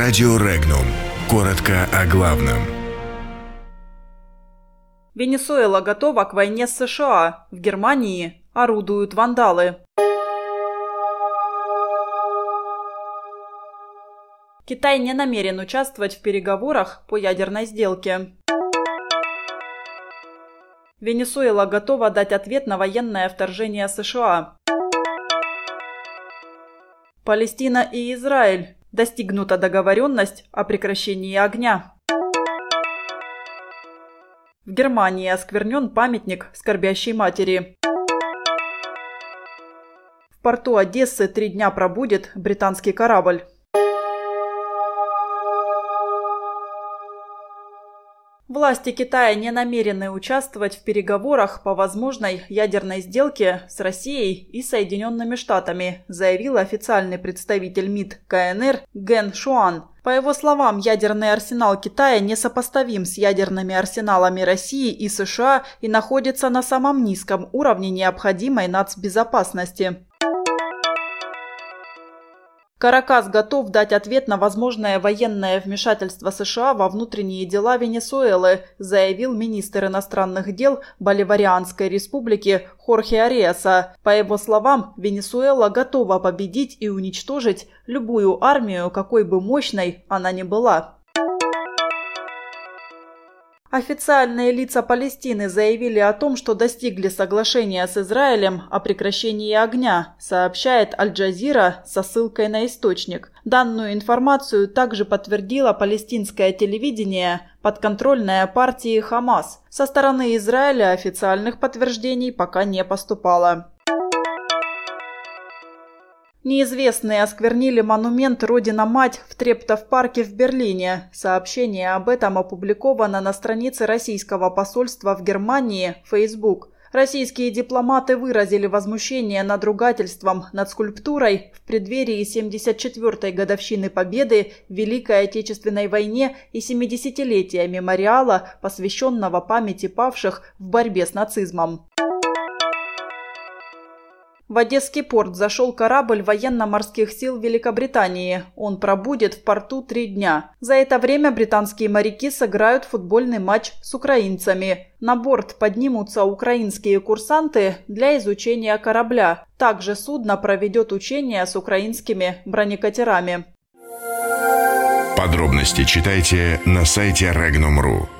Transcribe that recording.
Радио Регнум. Коротко о главном. Венесуэла готова к войне с США. В Германии орудуют вандалы. Китай не намерен участвовать в переговорах по ядерной сделке. Венесуэла готова дать ответ на военное вторжение США. Палестина и Израиль. Достигнута договоренность о прекращении огня. В Германии осквернен памятник скорбящей матери. В порту Одессы три дня пробудет британский корабль. Власти Китая не намерены участвовать в переговорах по возможной ядерной сделке с Россией и Соединенными Штатами, заявил официальный представитель МИД КНР Ген Шуан. По его словам, ядерный арсенал Китая несопоставим с ядерными арсеналами России и США и находится на самом низком уровне необходимой нацбезопасности. Каракас готов дать ответ на возможное военное вмешательство США во внутренние дела Венесуэлы, заявил министр иностранных дел Боливарианской республики Хорхе Ариаса. По его словам, Венесуэла готова победить и уничтожить любую армию, какой бы мощной она ни была. Официальные лица Палестины заявили о том, что достигли соглашения с Израилем о прекращении огня, сообщает Аль-Джазира со ссылкой на источник. Данную информацию также подтвердило палестинское телевидение, подконтрольное партии Хамас. Со стороны Израиля официальных подтверждений пока не поступало. Неизвестные осквернили монумент «Родина-мать» в Трептов-парке в Берлине. Сообщение об этом опубликовано на странице российского посольства в Германии Facebook. Российские дипломаты выразили возмущение надругательством над скульптурой в преддверии 74-й годовщины Победы в Великой Отечественной войне и 70-летия мемориала, посвященного памяти павших в борьбе с нацизмом. В Одесский порт зашел корабль военно-морских сил Великобритании. Он пробудет в порту три дня. За это время британские моряки сыграют футбольный матч с украинцами. На борт поднимутся украинские курсанты для изучения корабля. Также судно проведет учения с украинскими бронекатерами. Подробности читайте на сайте Regnum.ru.